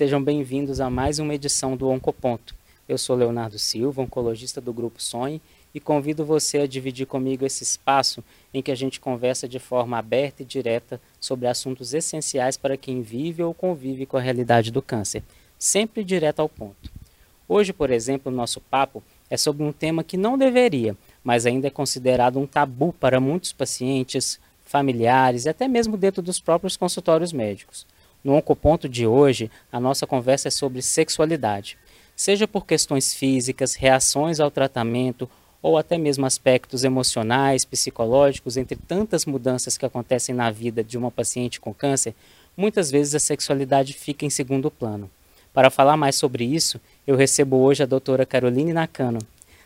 Sejam bem-vindos a mais uma edição do Oncoponto. Eu sou Leonardo Silva, oncologista do Grupo Sonhe, e convido você a dividir comigo esse espaço em que a gente conversa de forma aberta e direta sobre assuntos essenciais para quem vive ou convive com a realidade do câncer, sempre direto ao ponto. Hoje, por exemplo, o nosso papo é sobre um tema que não deveria, mas ainda é considerado um tabu para muitos pacientes, familiares e até mesmo dentro dos próprios consultórios médicos. No Oncoponto de hoje, a nossa conversa é sobre sexualidade. Seja por questões físicas, reações ao tratamento ou até mesmo aspectos emocionais, psicológicos, entre tantas mudanças que acontecem na vida de uma paciente com câncer, muitas vezes a sexualidade fica em segundo plano. Para falar mais sobre isso, eu recebo hoje a doutora Caroline Nakano.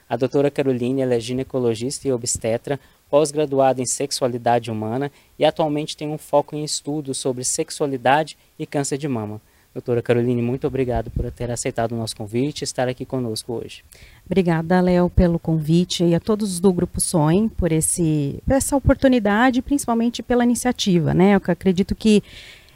A doutora Caroline é ginecologista e obstetra, pós-graduada em sexualidade humana e atualmente tem um foco em estudos sobre sexualidade e câncer de mama. Doutora Caroline, muito obrigado por ter aceitado o nosso convite e estar aqui conosco hoje. Obrigada, Léo, pelo convite e a todos do Grupo Sonho por, esse, por essa oportunidade, principalmente pela iniciativa, né? Eu acredito que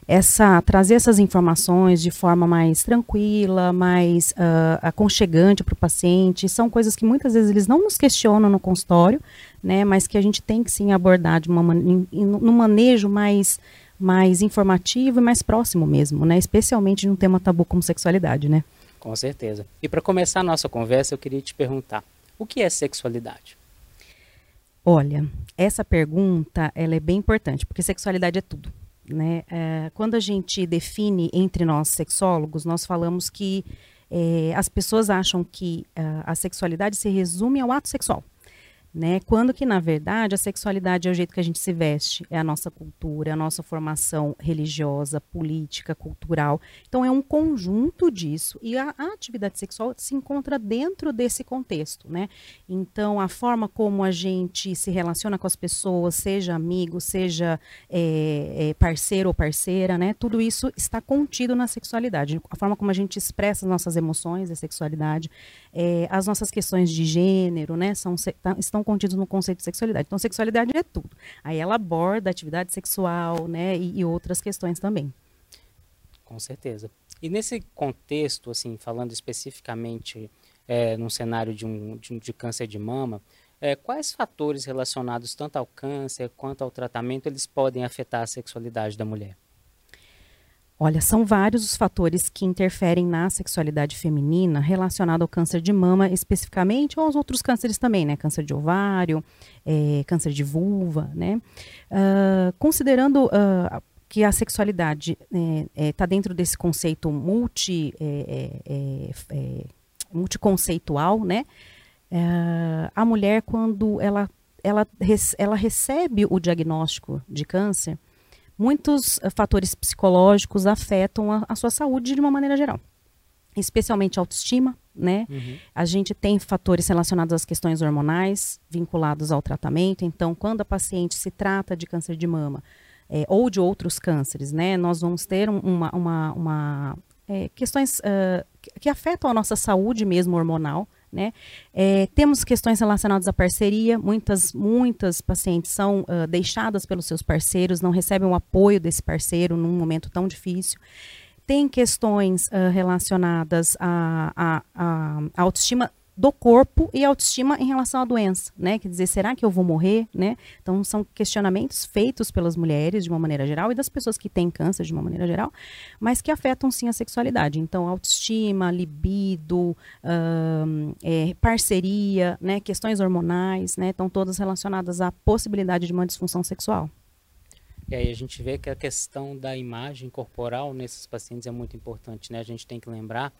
essa trazer essas informações de forma mais tranquila, mais uh, aconchegante para o paciente, são coisas que muitas vezes eles não nos questionam no consultório, né, mas que a gente tem que sim abordar de uma no manejo mais mais informativo e mais próximo mesmo, né, especialmente num tema tabu como sexualidade, né? Com certeza. E para começar a nossa conversa, eu queria te perguntar: o que é sexualidade? Olha, essa pergunta ela é bem importante, porque sexualidade é tudo. Né? É, quando a gente define entre nós sexólogos, nós falamos que é, as pessoas acham que uh, a sexualidade se resume ao ato sexual né? Quando que na verdade a sexualidade é o jeito que a gente se veste, é a nossa cultura, é a nossa formação religiosa, política, cultural. Então é um conjunto disso e a, a, atividade sexual se encontra dentro desse contexto, né? Então a forma como a gente se relaciona com as pessoas, seja amigo, seja é, é, parceiro ou parceira, né? Tudo isso está contido na sexualidade. A forma como a gente expressa as nossas emoções, a sexualidade, é, as nossas questões de gênero, né? São, tá, estão contidos no conceito de sexualidade. Então, sexualidade é tudo. Aí ela aborda atividade sexual, né, e, e outras questões também. Com certeza. E nesse contexto, assim, falando especificamente é, num cenário de, um, de, de câncer de mama, é, quais fatores relacionados tanto ao câncer quanto ao tratamento eles podem afetar a sexualidade da mulher? Olha, são vários os fatores que interferem na sexualidade feminina relacionado ao câncer de mama especificamente, ou aos outros cânceres também, né? Câncer de ovário, é, câncer de vulva, né? Uh, considerando uh, que a sexualidade está é, é, tá dentro desse conceito multi, é, é, é multiconceitual, né? a mulher, quando ela, ela, ela recebe o diagnóstico de câncer, muitos uh, fatores psicológicos afetam a, a, sua saúde de uma maneira geral, especialmente a autoestima, né? Uhum. A gente tem fatores relacionados às questões hormonais vinculados ao tratamento. Então, quando a paciente se trata de câncer de mama é, ou de outros cânceres, né, nós vamos ter uma, uma, uma é, questões uh, que afetam a nossa saúde mesmo hormonal, né? É, temos questões relacionadas à parceria. Muitas, muitas pacientes são uh, deixadas pelos seus parceiros, não recebem o apoio desse parceiro num momento tão difícil. Tem questões uh, relacionadas à, à, à autoestima do corpo e autoestima em relação à doença, né? Quer dizer, será que eu vou morrer, né? Então são questionamentos feitos pelas mulheres de uma maneira geral e das pessoas que têm câncer de uma maneira geral, mas que afetam sim a sexualidade. Então autoestima, libido, é, parceria, né? Questões hormonais, né? Estão todas relacionadas à possibilidade de uma disfunção sexual. E aí a gente vê que a questão da imagem corporal nesses pacientes é muito importante, né? A gente tem que lembrar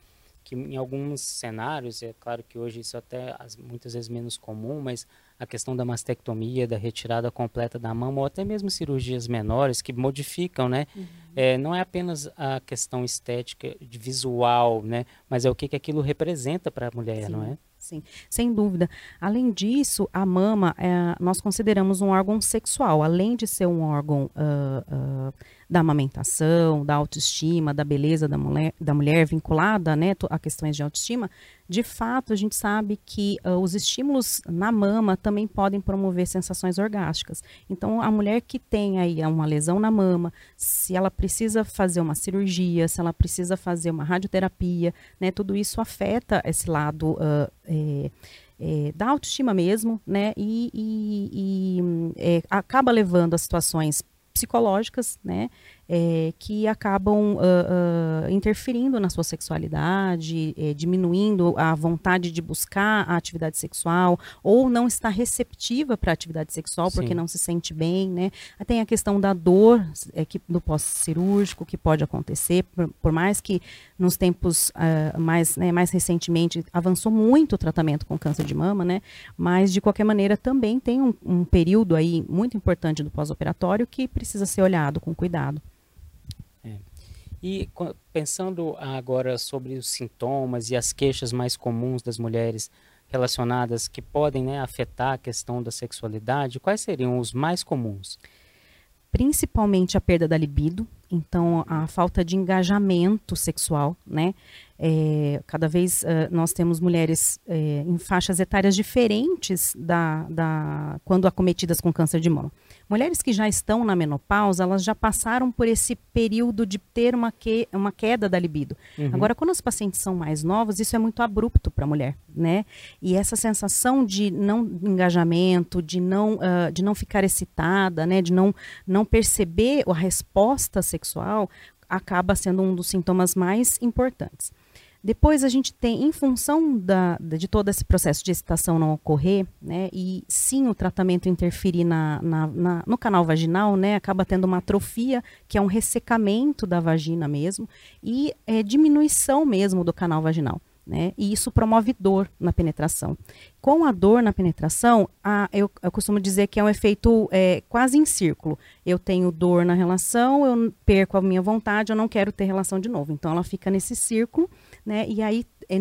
que em alguns cenários, é claro que hoje isso até muitas vezes menos comum, mas a questão da mastectomia, da retirada completa da mama, ou até mesmo cirurgias menores que modificam, né? Uhum. É, não é apenas a questão estética, visual, né? Mas é o que, que aquilo representa para a mulher, sim, não é? Sim, sem dúvida. Além disso, a mama, é, nós consideramos um órgão sexual, além de ser um órgão uh, uh, da amamentação, da autoestima, da beleza da mulher, da mulher vinculada né, a questões de autoestima, de fato, a gente sabe que uh, os estímulos na mama também podem promover sensações orgásticas. Então, a mulher que tem aí uma lesão na mama, se ela precisa fazer uma cirurgia, se ela precisa fazer uma radioterapia, né, tudo isso afeta esse lado uh, é, é, da autoestima mesmo, né, e, e, e é, acaba levando a situações psicológicas, né, é, que acabam uh, uh, interferindo na sua sexualidade, é, diminuindo a vontade de buscar a atividade sexual, ou não está receptiva para a atividade sexual porque Sim. não se sente bem, né? Tem a questão da dor é, que, do pós-cirúrgico que pode acontecer, por, por, mais que nos tempos uh, mais, né, mais recentemente avançou muito o tratamento com câncer de mama, né? Mas de qualquer maneira também tem um, um período aí muito importante do pós-operatório que precisa ser olhado com cuidado. E pensando agora sobre os sintomas e as queixas mais comuns das mulheres relacionadas que podem né, afetar a questão da sexualidade, quais seriam os mais comuns? Principalmente a perda da libido, então a falta de engajamento sexual, né? É, cada vez uh, nós temos mulheres é, em faixas etárias diferentes da, da, quando acometidas com câncer de mama. Mulheres que já estão na menopausa, elas já passaram por esse período de ter uma, que, uma queda da libido. Uhum. Agora, quando as pacientes são mais novas, isso é muito abrupto para a mulher, né? E essa sensação de não engajamento, de não, uh, de não ficar excitada, né? De não, não perceber a resposta sexual, acaba sendo um dos sintomas mais importantes. Depois a gente tem, em função da, de todo esse processo de excitação não ocorrer, né, e sim o tratamento interferir na, na, na, no canal vaginal, né, acaba tendo uma atrofia, que é um ressecamento da vagina mesmo, e é, diminuição mesmo do canal vaginal. Né? E isso promove dor na penetração. Com a dor na penetração, a, eu, eu, costumo dizer que é um efeito é, quase em círculo. Eu tenho dor na relação, eu perco a minha vontade, eu não quero ter relação de novo. Então ela fica nesse círculo né? E aí é,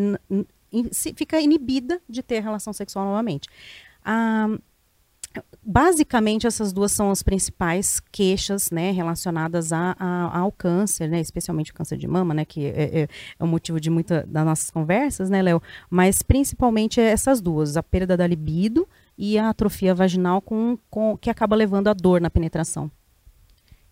fica inibida de ter relação sexual novamente. Ah, basicamente essas duas são as principais queixas né, relacionadas a, a, ao câncer, né, especialmente o câncer de mama, né, que é, é, é o motivo de muitas das nossas conversas, né, Léo? Mas principalmente essas duas, a perda da libido e a atrofia vaginal com, com, que acaba levando a dor na penetração.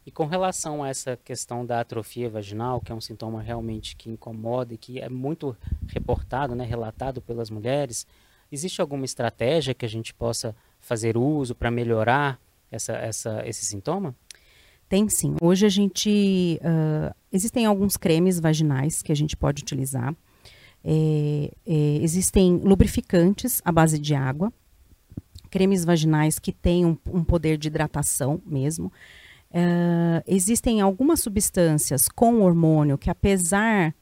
E com relação a essa questão da atrofia vaginal, que é um sintoma realmente que incomoda e que é muito reportado, né, relatado pelas mulheres, existe alguma estratégia que a gente possa fazer uso para melhorar essa, essa, esse sintoma? Tem sim. Hoje a gente. Uh, existem alguns cremes vaginais que a gente pode utilizar. É, é, existem lubrificantes à base de água, cremes vaginais que têm um, um poder de hidratação mesmo. Uh, existem algumas substâncias com hormônio que, apesar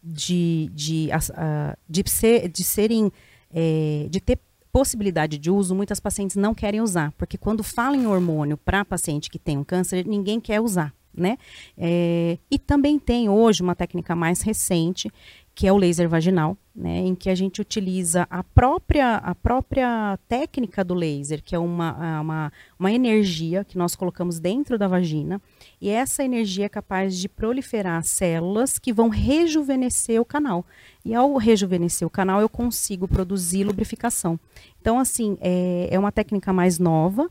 de, de, uh, de, ser, de serem, é, de ter possibilidade de uso, muitas pacientes não querem usar, porque quando falam em hormônio para paciente que tem um câncer, ninguém quer usar. Né? É, e também tem hoje uma técnica mais recente que é o laser vaginal, né, em que a gente utiliza a própria, a própria técnica do laser, que é uma, uma, uma energia que nós colocamos dentro da vagina, e essa energia é capaz de proliferar células que vão rejuvenescer o canal. E ao rejuvenescer o canal, eu consigo produzir lubrificação. Então, assim, é, é uma técnica mais nova,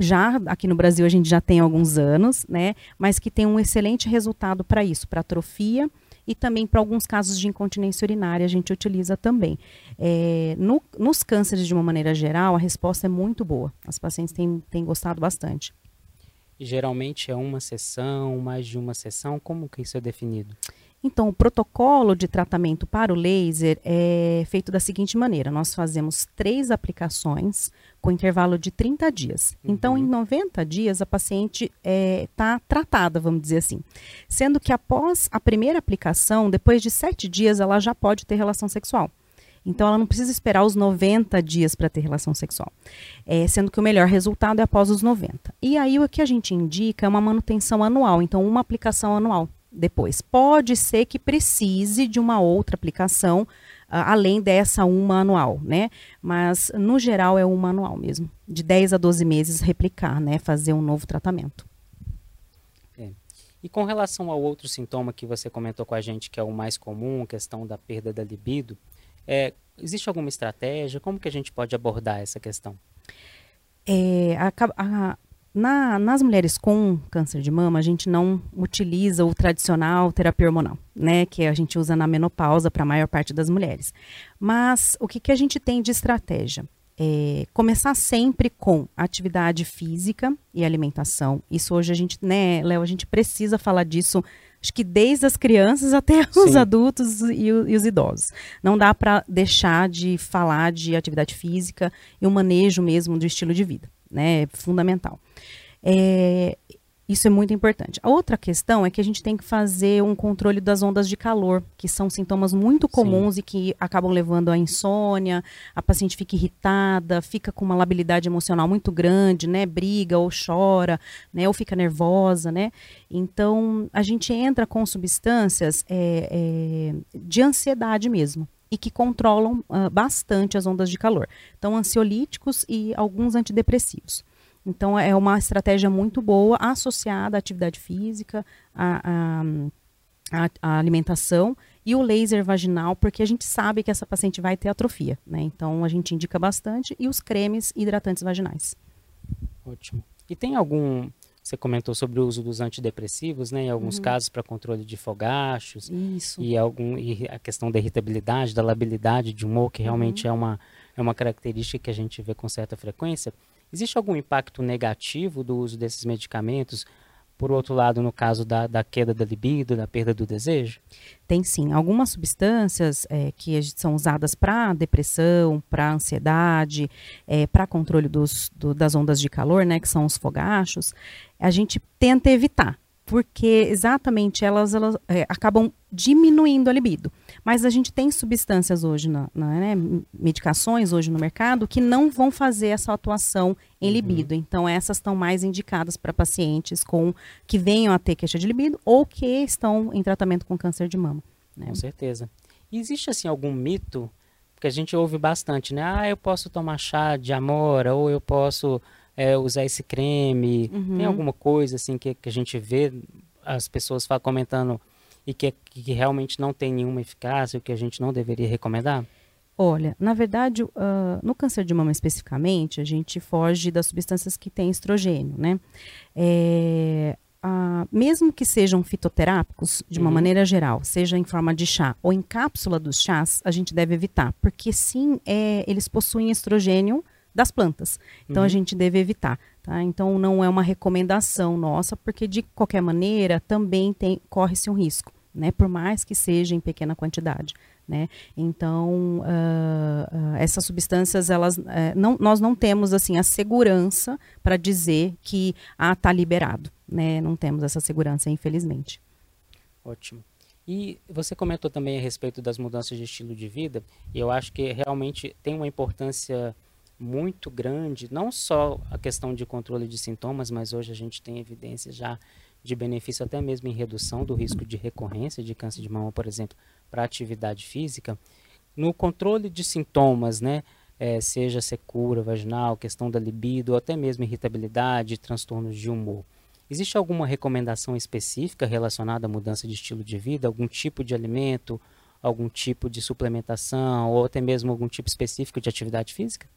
já aqui no Brasil a gente já tem alguns anos, né? Mas que tem um excelente resultado para isso, para atrofia e também para alguns casos de incontinência urinária a gente utiliza também. É, no, nos cânceres, de uma maneira geral, a resposta é muito boa. As pacientes têm, têm gostado bastante. E geralmente é uma sessão, mais de uma sessão? Como que isso é definido? Então, o protocolo de tratamento para o laser é feito da seguinte maneira: nós fazemos três aplicações com intervalo de 30 dias. Uhum. Então, em 90 dias, a paciente está é, tá tratada, vamos dizer assim. Sendo que após a primeira aplicação, depois de 7 dias, ela já pode ter relação sexual. Então, ela não precisa esperar os 90 dias para ter relação sexual. É, sendo que o melhor resultado é após os 90. E aí, o que a gente indica é uma manutenção anual. Então, uma aplicação anual depois. Pode ser que precise de uma outra aplicação além dessa uma anual, né? Mas, no geral, é uma anual mesmo. De 10 a 12 meses replicar, né? Fazer um novo tratamento. É. E com relação ao outro sintoma que você comentou com a gente, que é o mais comum, questão da perda da libido, é, existe alguma estratégia? Como que a gente pode abordar essa questão? É, a, a, na, nas mulheres com câncer de mama, a gente não utiliza o tradicional terapia hormonal, né? Que a gente usa na menopausa para a maior parte das mulheres. Mas o que, que a gente tem de estratégia? É começar sempre com atividade física e alimentação. Isso hoje a gente, né, Léo, a gente precisa falar disso acho que desde as crianças até os Sim. adultos e, e, os idosos. Não dá para deixar de falar de atividade física e o manejo mesmo do estilo de vida né? É fundamental. É, isso é muito importante. A outra questão é que a gente tem que fazer um controle das ondas de calor, que são sintomas muito comuns Sim. e que acabam levando à insônia, a paciente fica irritada, fica com uma labilidade emocional muito grande, né? Briga ou chora, né? Ou fica nervosa, né? Então, a gente entra com substâncias é, é, de ansiedade mesmo e que controlam uh, bastante as ondas de calor. Então, ansiolíticos e alguns antidepressivos. Então, é uma estratégia muito boa associada à atividade física, à, à, à alimentação e o laser vaginal, porque a gente sabe que essa paciente vai ter atrofia. Né? Então, a gente indica bastante, e os cremes hidratantes vaginais. Ótimo. E tem algum você comentou sobre o uso dos antidepressivos, né? Em alguns uhum. casos para controle de fogachos. Isso. E, algum, e a questão da irritabilidade, da labilidade de humor, que realmente uhum. é, uma, é uma característica que a gente vê com certa frequência. Existe algum impacto negativo do uso desses medicamentos por outro lado, no caso da, da queda da libido, da perda do desejo? Tem sim. Algumas substâncias é, que são usadas para depressão, para ansiedade, é, para controle dos, do, das ondas de calor, né, que são os fogachos, a gente tenta evitar porque exatamente elas, elas é, acabam diminuindo a libido. Mas a gente tem substâncias hoje, na, na né, medicações hoje no mercado, que não vão fazer essa atuação em uhum. libido. Uhum. Então, essas estão mais indicadas para pacientes com que venham a ter queixa de libido ou que estão em tratamento com câncer de mama. Né? Com certeza. E existe, assim, algum mito, porque a gente ouve bastante, né? Ah, eu posso tomar chá de amora, ou eu posso é, usar esse creme? Uhum. Tem alguma coisa assim que, que a gente vê as pessoas comentando e que, que realmente não tem nenhuma eficácia, o que a gente não deveria recomendar? Olha, na verdade, uh, no câncer de mama especificamente, a gente foge das substâncias que têm estrogênio, né? É, mesmo que sejam fitoterápicos, de uma uhum. maneira geral, seja em forma de chá ou em cápsula dos chás, a gente deve evitar, porque sim, é, eles possuem estrogênio das plantas. Então uhum. a gente deve evitar. Tá? Então não é uma recomendação nossa, porque de qualquer maneira também tem corre-se um risco, né? Por mais que seja em pequena quantidade. Né? Então, uh, uh, essas substâncias, elas, uh, não, nós não temos assim a segurança para dizer que ah, está liberado. Né? Não temos essa segurança, infelizmente. Ótimo. E você comentou também a respeito das mudanças de estilo de vida, e eu acho que realmente tem uma importância muito grande, não só a questão de controle de sintomas, mas hoje a gente tem evidências já de benefício até mesmo em redução do risco de recorrência de câncer de mama, por exemplo, para atividade física. No controle de sintomas, né, é, seja secura vaginal, questão da libido, ou até mesmo irritabilidade, transtornos de humor. Existe alguma recomendação específica relacionada à mudança de estilo de vida, algum tipo de alimento, algum tipo de suplementação, ou até mesmo algum tipo específico de atividade física?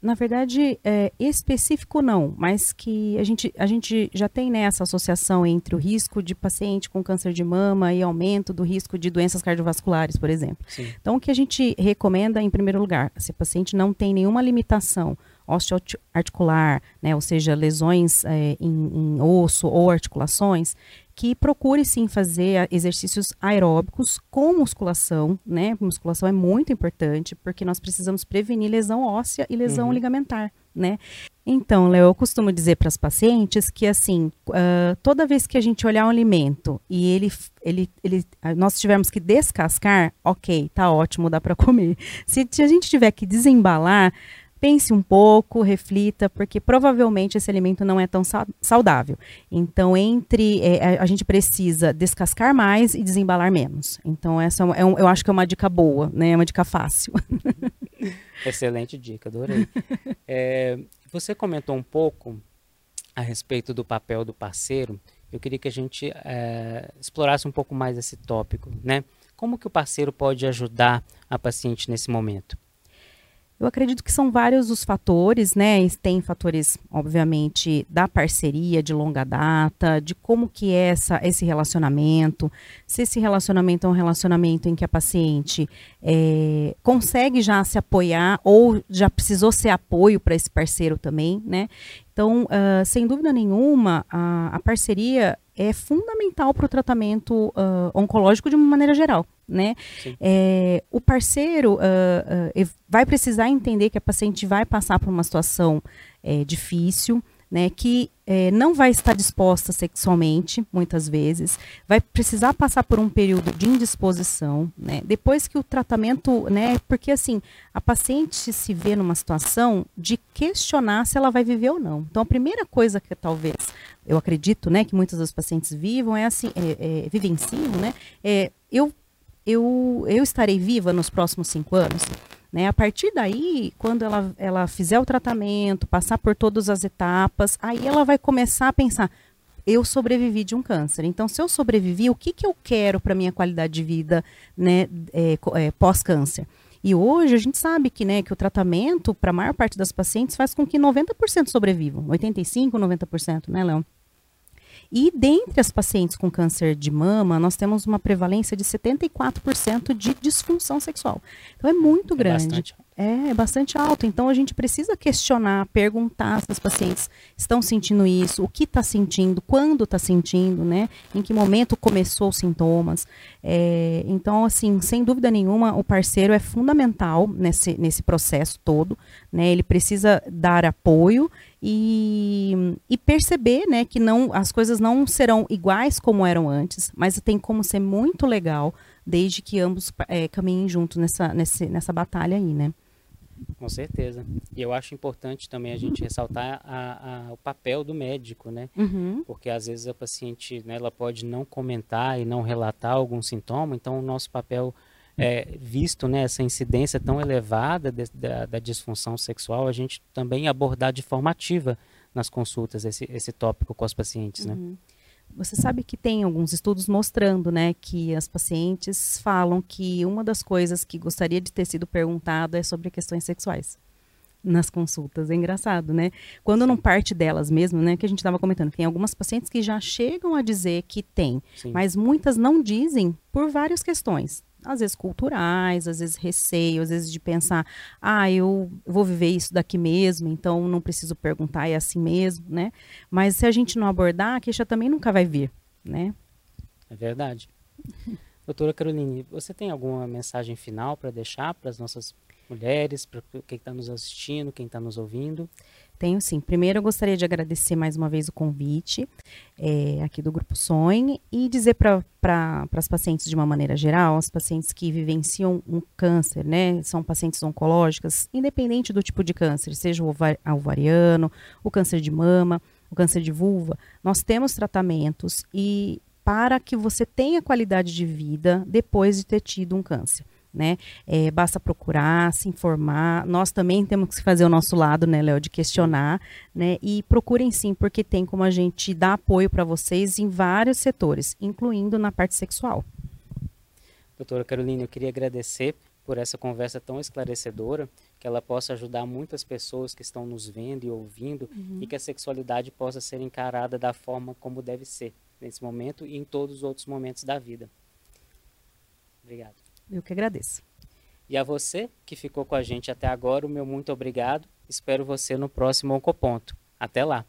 Na verdade, é, específico não, mas que a gente, a gente já tem né, essa associação entre o risco de paciente com câncer de mama e aumento do risco de doenças cardiovasculares, por exemplo. Sim. Então, o que a gente recomenda, em primeiro lugar, se o paciente não tem nenhuma limitação osteoarticular, né, ou seja, lesões é, em, em osso ou articulações, que procure sim fazer exercícios aeróbicos com musculação, né? Musculação é muito importante porque nós precisamos prevenir lesão óssea e lesão uhum. ligamentar, né? Então, Léo, eu costumo dizer para as pacientes que assim, uh, toda vez que a gente olhar um alimento e ele, ele, ele, nós tivermos que descascar, ok, tá ótimo, dá para comer. Se, se a gente tiver que desembalar, pense um pouco, reflita, porque provavelmente esse alimento não é tão saudável. Então, entre é, a gente precisa descascar mais e desembalar menos. Então, essa é um, eu acho que é uma dica boa, né? É uma dica fácil. Excelente dica, adorei. É, você comentou um pouco a respeito do papel do parceiro. Eu queria que a gente é, explorasse um pouco mais esse tópico, né? Como que o parceiro pode ajudar a paciente nesse momento? Eu acredito que são vários os fatores, né? Tem fatores, obviamente, da parceria de longa data, de como que é essa, esse relacionamento, se esse relacionamento é um relacionamento em que a paciente é, consegue já se apoiar ou já precisou ser apoio para esse parceiro também, né? Então, uh, sem dúvida nenhuma, a, a parceria é fundamental para o tratamento uh, oncológico de uma maneira geral. Né? É, o parceiro uh, vai precisar entender que a paciente vai passar por uma situação é, difícil, né, que é, não vai estar disposta sexualmente, muitas vezes, vai precisar passar por um período de indisposição, né, depois que o tratamento, né, porque assim, a paciente se vê numa situação de questionar se ela vai viver ou não. Então, a primeira coisa que talvez, eu acredito, né, que muitas das pacientes vivam é assim, é, é, vivenciam, né, é, eu, eu, eu estarei viva nos próximos cinco anos? Né? A partir daí, quando ela, ela fizer o tratamento, passar por todas as etapas, aí ela vai começar a pensar: eu sobrevivi de um câncer. Então, se eu sobrevivi, o que, que eu quero para minha qualidade de vida né, é, é, pós-câncer? E hoje a gente sabe que, né, que o tratamento, para a maior parte das pacientes, faz com que 90% sobrevivam. 85%, 90%, né, Léo? E dentre as pacientes com câncer de mama, nós temos uma prevalência de 74% de disfunção sexual. Então é muito é grande. Bastante. É, é bastante alto. Então a gente precisa questionar, perguntar se as pacientes estão sentindo isso, o que está sentindo, quando está sentindo, né? Em que momento começou os sintomas. É, então, assim, sem dúvida nenhuma, o parceiro é fundamental nesse, nesse processo todo. Né? Ele precisa dar apoio e, e perceber né, que não, as coisas não serão iguais como eram antes, mas tem como ser muito legal desde que ambos é, caminhem juntos nessa, nessa, nessa batalha aí, né? Com certeza. E eu acho importante também a gente ressaltar a, a, o papel do médico, né? Uhum. Porque às vezes a paciente, né, ela pode não comentar e não relatar algum sintoma, então o nosso papel é, visto né, essa incidência tão elevada de, da, da, disfunção sexual, a gente também abordar de forma ativa nas consultas esse, esse tópico com as pacientes, né? Uhum. Você sabe que tem alguns estudos mostrando, né, que as pacientes falam que uma das coisas que gostaria de ter sido perguntado é sobre questões sexuais nas consultas. É engraçado, né? Quando não parte delas mesmo, né, que a gente estava comentando, tem algumas pacientes que já chegam a dizer que tem, Sim. mas muitas não dizem por várias questões às vezes culturais, às vezes receio, às vezes de pensar, ah, eu vou viver isso daqui mesmo, então não preciso perguntar, é assim mesmo, né? Mas se a gente não abordar, a queixa também nunca vai vir, né? É verdade. Doutora Caroline, você tem alguma mensagem final para deixar para as nossas mulheres, para quem está nos assistindo, quem está nos ouvindo? Tenho sim. Primeiro, eu gostaria de agradecer mais uma vez o convite é, aqui do Grupo Sonhe e dizer para pra, as pacientes de uma maneira geral, as pacientes que vivenciam um câncer, né, são pacientes oncológicas, independente do tipo de câncer, seja o ovariano, o câncer de mama, o câncer de vulva, nós temos tratamentos e para que você tenha qualidade de vida depois de ter tido um câncer né? É, basta procurar, se informar. Nós também temos que fazer o nosso lado, né, Léo, de questionar, né? E procurem sim, porque tem como a gente dar apoio para vocês em vários setores, incluindo na parte sexual. Doutora Carolina, eu queria agradecer por essa conversa tão esclarecedora, que ela possa ajudar muitas pessoas que estão nos vendo e ouvindo uhum. e que a sexualidade possa ser encarada da forma como deve ser nesse momento e em todos os outros momentos da vida. Obrigado. Eu que agradeço. E a você que ficou com a gente até agora, o meu muito obrigado. Espero você no próximo Oncoponto. Até lá!